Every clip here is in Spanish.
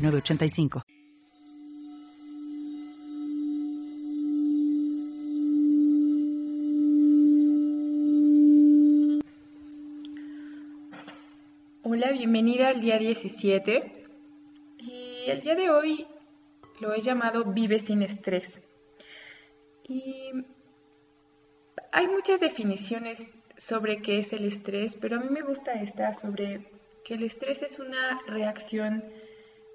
985. Hola, bienvenida al día 17. Y el día de hoy lo he llamado Vive sin estrés. Y hay muchas definiciones sobre qué es el estrés, pero a mí me gusta esta sobre que el estrés es una reacción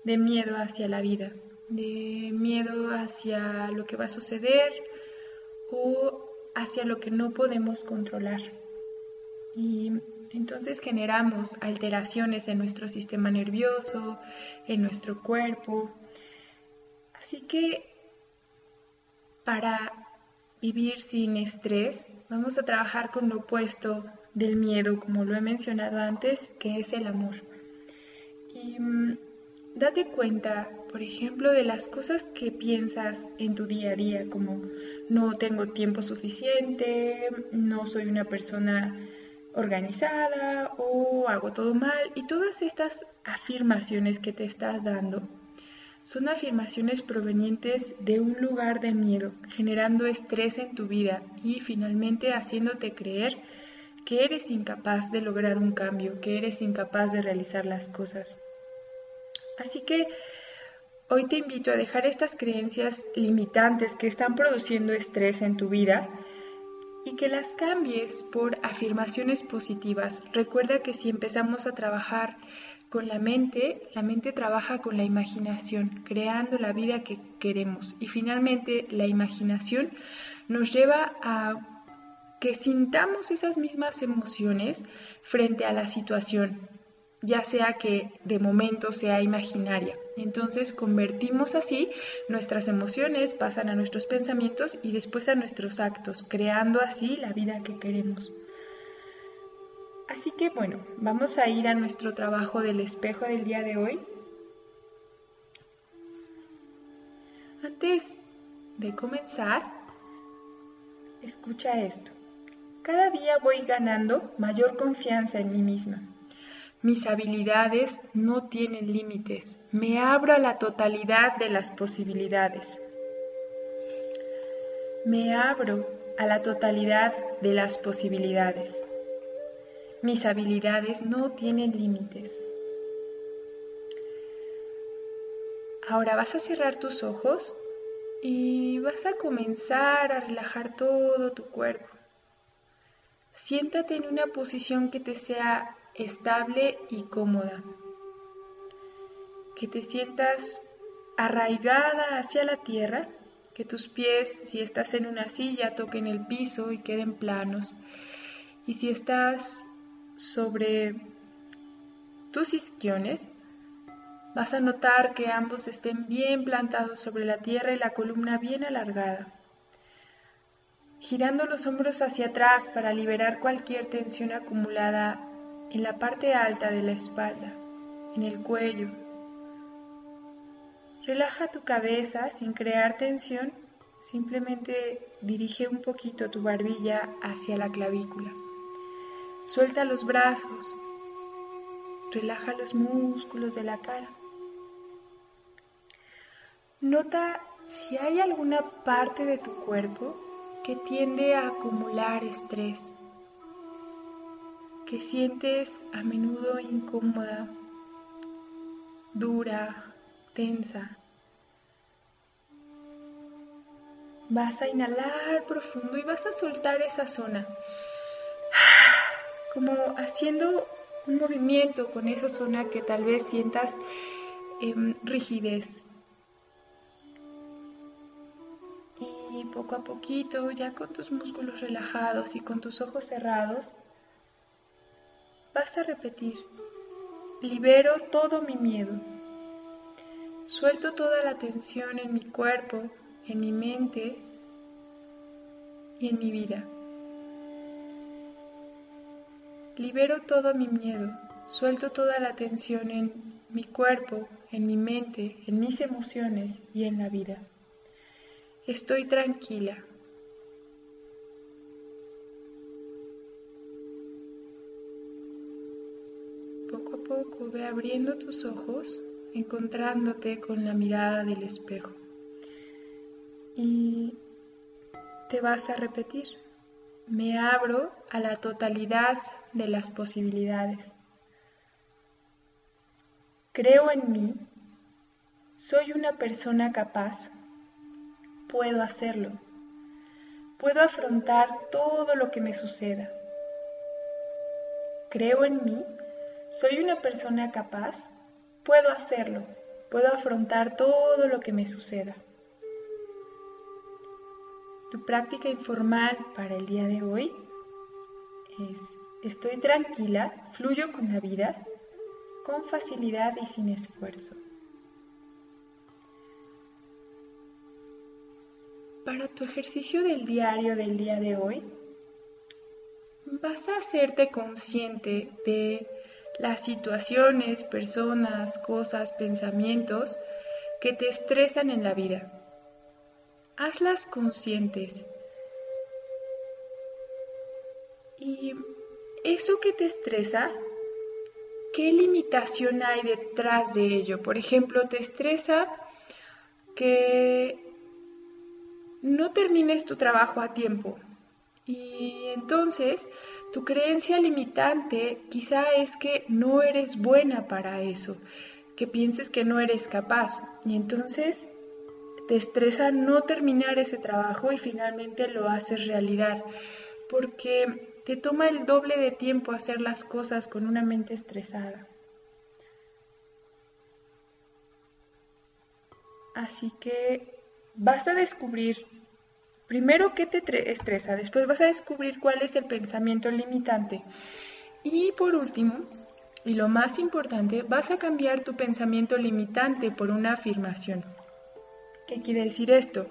de miedo hacia la vida, de miedo hacia lo que va a suceder o hacia lo que no podemos controlar. Y entonces generamos alteraciones en nuestro sistema nervioso, en nuestro cuerpo. Así que para vivir sin estrés, vamos a trabajar con lo opuesto del miedo, como lo he mencionado antes, que es el amor. Y mm, Date cuenta, por ejemplo, de las cosas que piensas en tu día a día, como no tengo tiempo suficiente, no soy una persona organizada o hago todo mal. Y todas estas afirmaciones que te estás dando son afirmaciones provenientes de un lugar de miedo, generando estrés en tu vida y finalmente haciéndote creer que eres incapaz de lograr un cambio, que eres incapaz de realizar las cosas. Así que hoy te invito a dejar estas creencias limitantes que están produciendo estrés en tu vida y que las cambies por afirmaciones positivas. Recuerda que si empezamos a trabajar con la mente, la mente trabaja con la imaginación, creando la vida que queremos. Y finalmente la imaginación nos lleva a que sintamos esas mismas emociones frente a la situación ya sea que de momento sea imaginaria. Entonces convertimos así nuestras emociones, pasan a nuestros pensamientos y después a nuestros actos, creando así la vida que queremos. Así que bueno, vamos a ir a nuestro trabajo del espejo del día de hoy. Antes de comenzar, escucha esto. Cada día voy ganando mayor confianza en mí misma. Mis habilidades no tienen límites. Me abro a la totalidad de las posibilidades. Me abro a la totalidad de las posibilidades. Mis habilidades no tienen límites. Ahora vas a cerrar tus ojos y vas a comenzar a relajar todo tu cuerpo. Siéntate en una posición que te sea estable y cómoda. Que te sientas arraigada hacia la tierra, que tus pies, si estás en una silla, toquen el piso y queden planos. Y si estás sobre tus isquiones, vas a notar que ambos estén bien plantados sobre la tierra y la columna bien alargada. Girando los hombros hacia atrás para liberar cualquier tensión acumulada en la parte alta de la espalda, en el cuello. Relaja tu cabeza sin crear tensión, simplemente dirige un poquito tu barbilla hacia la clavícula. Suelta los brazos, relaja los músculos de la cara. Nota si hay alguna parte de tu cuerpo que tiende a acumular estrés que sientes a menudo incómoda, dura, tensa. Vas a inhalar profundo y vas a soltar esa zona, como haciendo un movimiento con esa zona que tal vez sientas en rigidez. Y poco a poquito, ya con tus músculos relajados y con tus ojos cerrados, vas a repetir, libero todo mi miedo. Suelto toda la tensión en mi cuerpo, en mi mente y en mi vida. Libero todo mi miedo, suelto toda la tensión en mi cuerpo, en mi mente, en mis emociones y en la vida. Estoy tranquila. Poco ve abriendo tus ojos encontrándote con la mirada del espejo. Y te vas a repetir, me abro a la totalidad de las posibilidades. Creo en mí, soy una persona capaz, puedo hacerlo, puedo afrontar todo lo que me suceda. Creo en mí, soy una persona capaz, Puedo hacerlo, puedo afrontar todo lo que me suceda. Tu práctica informal para el día de hoy es, estoy tranquila, fluyo con la vida, con facilidad y sin esfuerzo. Para tu ejercicio del diario del día de hoy, vas a hacerte consciente de las situaciones, personas, cosas, pensamientos que te estresan en la vida. Hazlas conscientes. Y eso que te estresa, ¿qué limitación hay detrás de ello? Por ejemplo, te estresa que no termines tu trabajo a tiempo. Y entonces tu creencia limitante quizá es que no eres buena para eso, que pienses que no eres capaz y entonces te estresa no terminar ese trabajo y finalmente lo haces realidad, porque te toma el doble de tiempo hacer las cosas con una mente estresada. Así que vas a descubrir Primero, ¿qué te estresa? Después vas a descubrir cuál es el pensamiento limitante. Y por último, y lo más importante, vas a cambiar tu pensamiento limitante por una afirmación. ¿Qué quiere decir esto?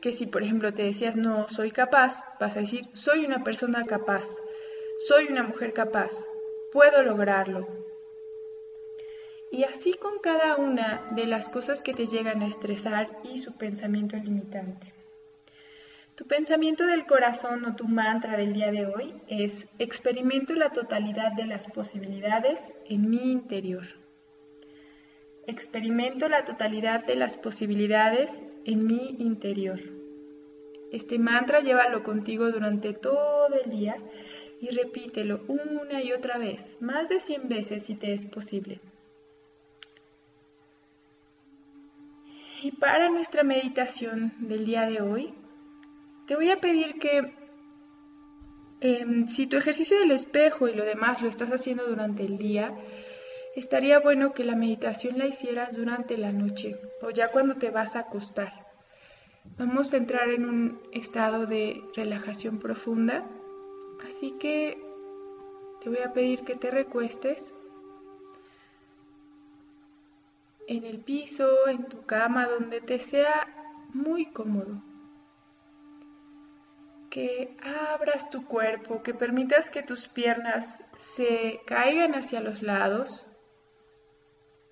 Que si por ejemplo te decías no soy capaz, vas a decir soy una persona capaz, soy una mujer capaz, puedo lograrlo. Y así con cada una de las cosas que te llegan a estresar y su pensamiento limitante. Tu pensamiento del corazón o tu mantra del día de hoy es experimento la totalidad de las posibilidades en mi interior. Experimento la totalidad de las posibilidades en mi interior. Este mantra llévalo contigo durante todo el día y repítelo una y otra vez, más de 100 veces si te es posible. Y para nuestra meditación del día de hoy, te voy a pedir que em, si tu ejercicio del espejo y lo demás lo estás haciendo durante el día, estaría bueno que la meditación la hicieras durante la noche o ya cuando te vas a acostar. Vamos a entrar en un estado de relajación profunda, así que te voy a pedir que te recuestes en el piso, en tu cama, donde te sea muy cómodo que abras tu cuerpo, que permitas que tus piernas se caigan hacia los lados,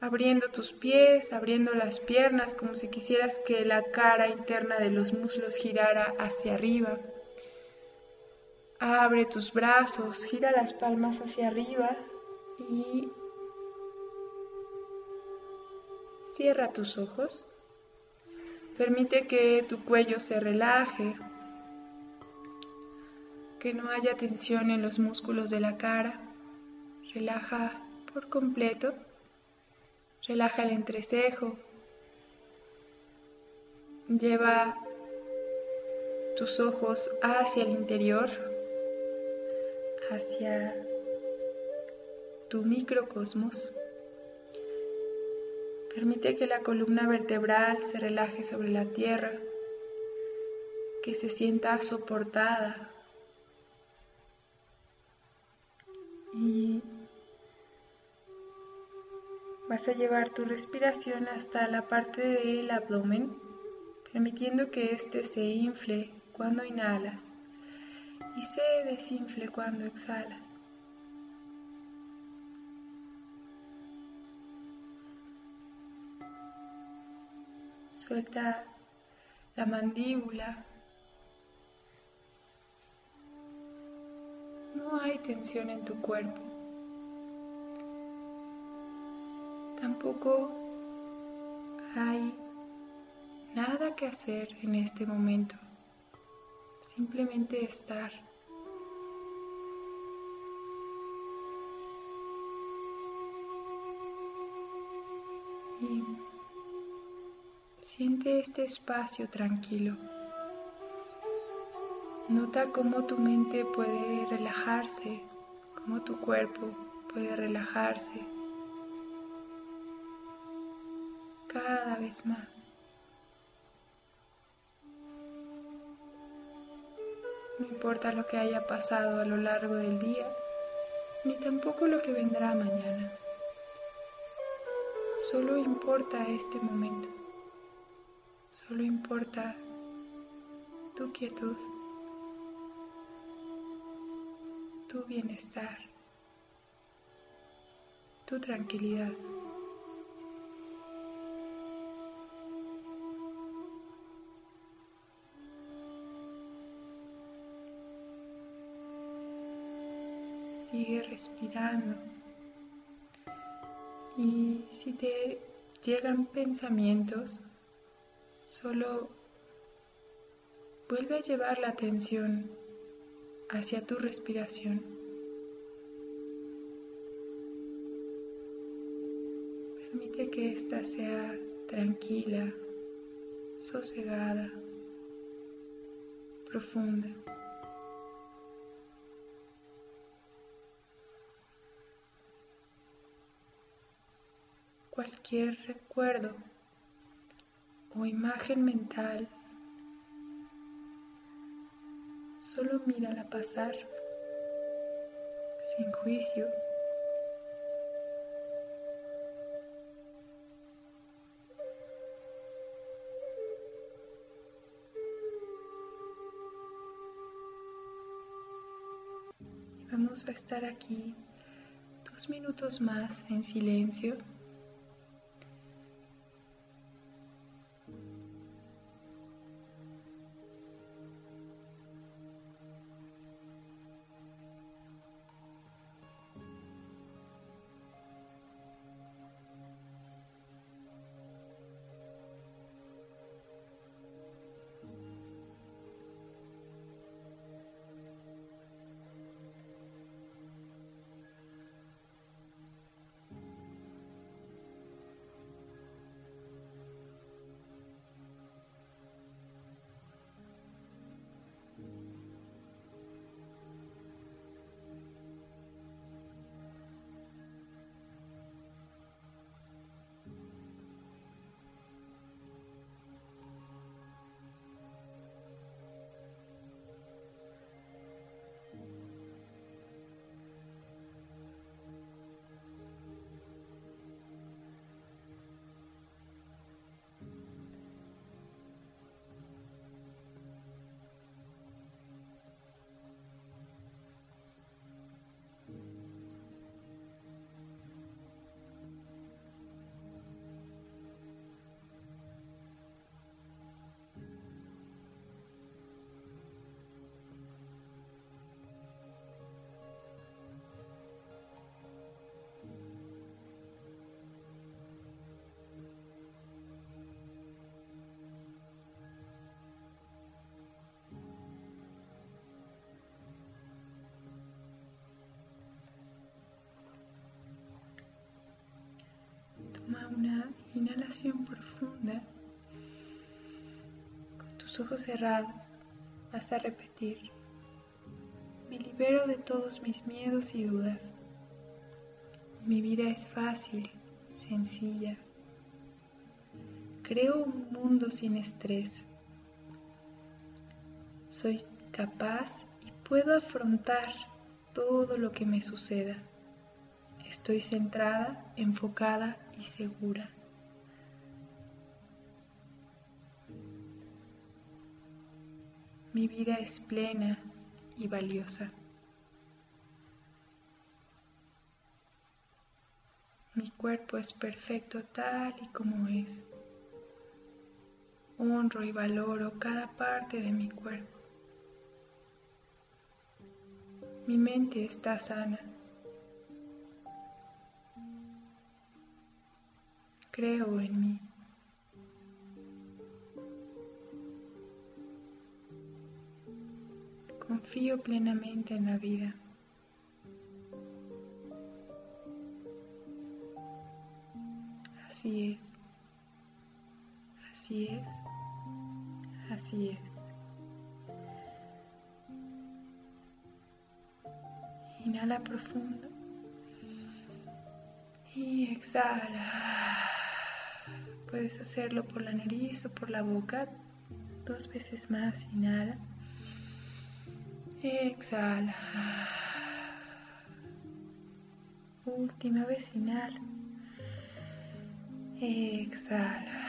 abriendo tus pies, abriendo las piernas como si quisieras que la cara interna de los muslos girara hacia arriba. Abre tus brazos, gira las palmas hacia arriba y cierra tus ojos. Permite que tu cuello se relaje, que no haya tensión en los músculos de la cara. Relaja por completo. Relaja el entrecejo. Lleva tus ojos hacia el interior, hacia tu microcosmos. Permite que la columna vertebral se relaje sobre la tierra, que se sienta soportada y Vas a llevar tu respiración hasta la parte del abdomen, permitiendo que éste se infle cuando inhalas y se desinfle cuando exhalas. Suelta la mandíbula. No hay tensión en tu cuerpo. Tampoco hay nada que hacer en este momento. Simplemente estar. Y siente este espacio tranquilo. Nota cómo tu mente puede relajarse, cómo tu cuerpo puede relajarse. cada vez más. No importa lo que haya pasado a lo largo del día, ni tampoco lo que vendrá mañana. Solo importa este momento. Solo importa tu quietud, tu bienestar, tu tranquilidad. sigue respirando. Y si te llegan pensamientos, solo vuelve a llevar la atención hacia tu respiración. Permite que ésta sea tranquila, sosegada, profunda. cualquier recuerdo o imagen mental, solo mírala pasar sin juicio. Vamos a estar aquí dos minutos más en silencio. Profunda. Con tus ojos cerrados vas a repetir. Me libero de todos mis miedos y dudas. Mi vida es fácil, sencilla. Creo un mundo sin estrés. Soy capaz y puedo afrontar todo lo que me suceda. Estoy centrada, enfocada y segura. Mi vida es plena y valiosa. Mi cuerpo es perfecto tal y como es. Honro y valoro cada parte de mi cuerpo. Mi mente está sana. Creo en mí. Confío plenamente en la vida. Así es. Así es. Así es. Inhala profundo. Y exhala. Puedes hacerlo por la nariz o por la boca. Dos veces más. Inhala. Exhala. Última vez. Exhala.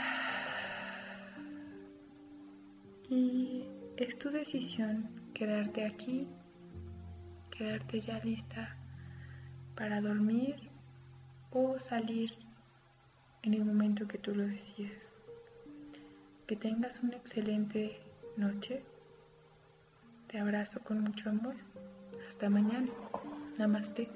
Y es tu decisión quedarte aquí, quedarte ya lista para dormir o salir en el momento que tú lo decides. Que tengas una excelente noche. Te abrazo con mucho amor. Hasta mañana. Namaste.